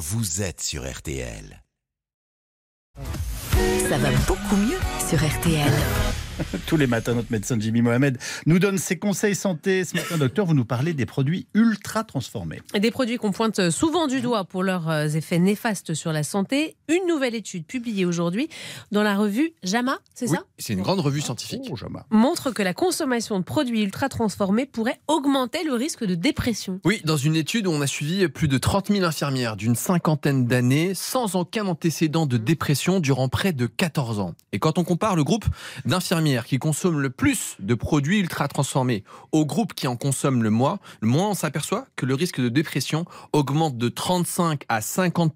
vous êtes sur RTL. Ça va beaucoup mieux sur RTL. Tous les matins, notre médecin Jimmy Mohamed nous donne ses conseils santé. Ce matin, docteur, vous nous parlez des produits ultra transformés. Des produits qu'on pointe souvent du doigt pour leurs euh, effets néfastes sur la santé. Une nouvelle étude publiée aujourd'hui dans la revue JAMA, c'est Oui, ça? c'est une grande revue scientifique. Oh, Jama. montre que la consommation de produits ultra transformés pourrait augmenter le risque de dépression. Oui, dans une étude où on a suivi plus de 30 000 infirmières d'une cinquantaine d'années sans aucun antécédent de dépression durant près de 14 ans. Et quand on compare le groupe d'infirmières qui consomment le plus de produits ultra transformés au groupe qui en consomme le moins, le moins on s'aperçoit que le risque de dépression augmente de 35 à 50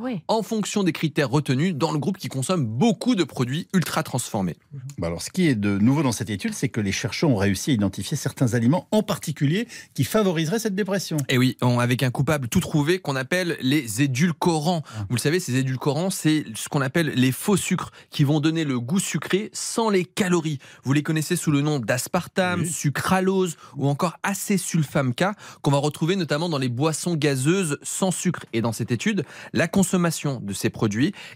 Oui. en fonction des critères retenus dans le groupe qui consomme beaucoup de produits ultra transformés. Bah alors, ce qui est de nouveau dans cette étude, c'est que les chercheurs ont réussi à identifier certains aliments en particulier qui favoriseraient cette dépression. Et oui, on- avec un coupable tout trouvé qu'on appelle les édulcorants. Ah. Vous le savez, ces édulcorants, c'est ce qu'on appelle les faux sucres qui vont donner le goût sucré sans les calories. Vous les connaissez sous le nom d'aspartame, Oui. sucralose ou encore acésulfame K qu'on va retrouver notamment dans les boissons gazeuses sans sucre. Et dans cette étude, la consommation de ces produits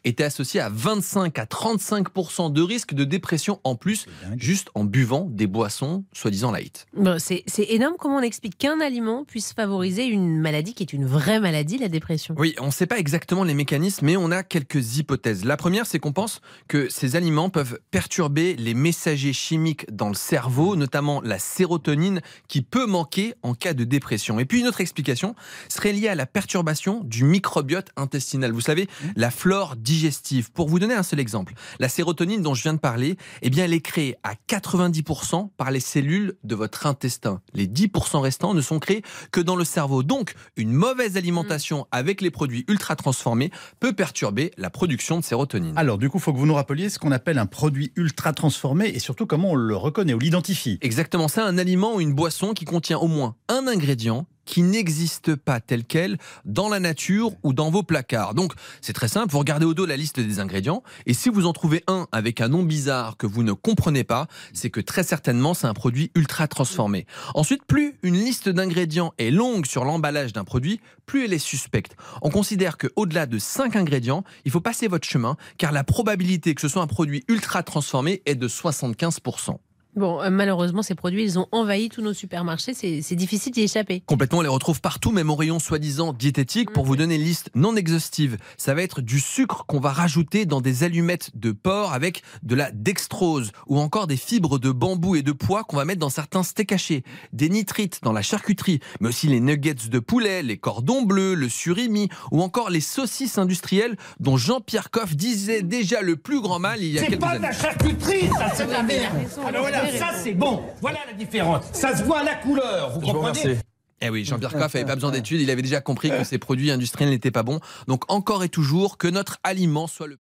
était associée à 25 à 35 de risque de dépression en plus juste en buvant des boissons soi-disant light. Bon, c'est c'est énorme comment on explique qu'un aliment puisse favoriser une maladie qui est une vraie maladie, la dépression. Oui, on ne sait pas exactement les mécanismes, mais on a quelques hypothèses. La première, c'est qu'on pense que ces aliments peuvent perturber les messagers chimiques dans le cerveau, notamment la sérotonine, qui peut manquer en cas de dépression. Et puis une autre explication serait liée à la perturbation du microbiote intestinal. Vous savez, la flore digestive. Pour vous donner un seul exemple, la sérotonine dont je viens de parler, eh bien, elle est créée à 90% par les cellules de votre intestin. Les 10% restants ne sont créés que dans le cerveau. Donc, une mauvaise alimentation avec les produits ultra transformés peut perturber la production de sérotonine. Alors, du coup, il faut que vous nous rappeliez ce qu'on appelle un produit ultra transformé et surtout comment on le reconnaît ou l'identifie. Exactement ça, un aliment ou une boisson qui contient au moins un ingrédient qui n'existe pas tel quel dans la nature ou dans vos placards. Donc c'est très simple, vous regardez au dos la liste des ingrédients et si vous en trouvez un avec un nom bizarre que vous ne comprenez pas, c'est que très certainement c'est un produit ultra transformé. Ensuite, plus une liste d'ingrédients est longue sur l'emballage d'un produit, plus elle est suspecte. On considère que au-delà de 5 ingrédients, il faut passer votre chemin car la probabilité que ce soit un produit ultra transformé est de 75%. Bon, euh, malheureusement, ces produits, ils ont envahi tous nos supermarchés. C'est c'est difficile d'y échapper. Complètement, on les retrouve partout, même au rayon soi-disant diététique. Pour vous donner une liste non exhaustive, ça va être du sucre qu'on va rajouter dans des allumettes de porc avec de la dextrose ou encore des fibres de bambou et de pois qu'on va mettre dans certains steaks hachés, des nitrites dans la charcuterie, mais aussi les nuggets de poulet, les cordons bleus, le surimi ou encore les saucisses industrielles dont Jean-Pierre Coff disait déjà le plus grand mal il y a C'est quelques pas de années. la charcuterie, ça, c'est de la merde. Alors il a voilà. Ça c'est bon. Voilà la différence. Ça se voit à la couleur, vous comprenez Eh oui, Jean-Pierre Coff n'avait pas besoin d'études, il avait déjà compris que ces produits industriels n'étaient pas bons. Donc encore et toujours, que notre aliment soit le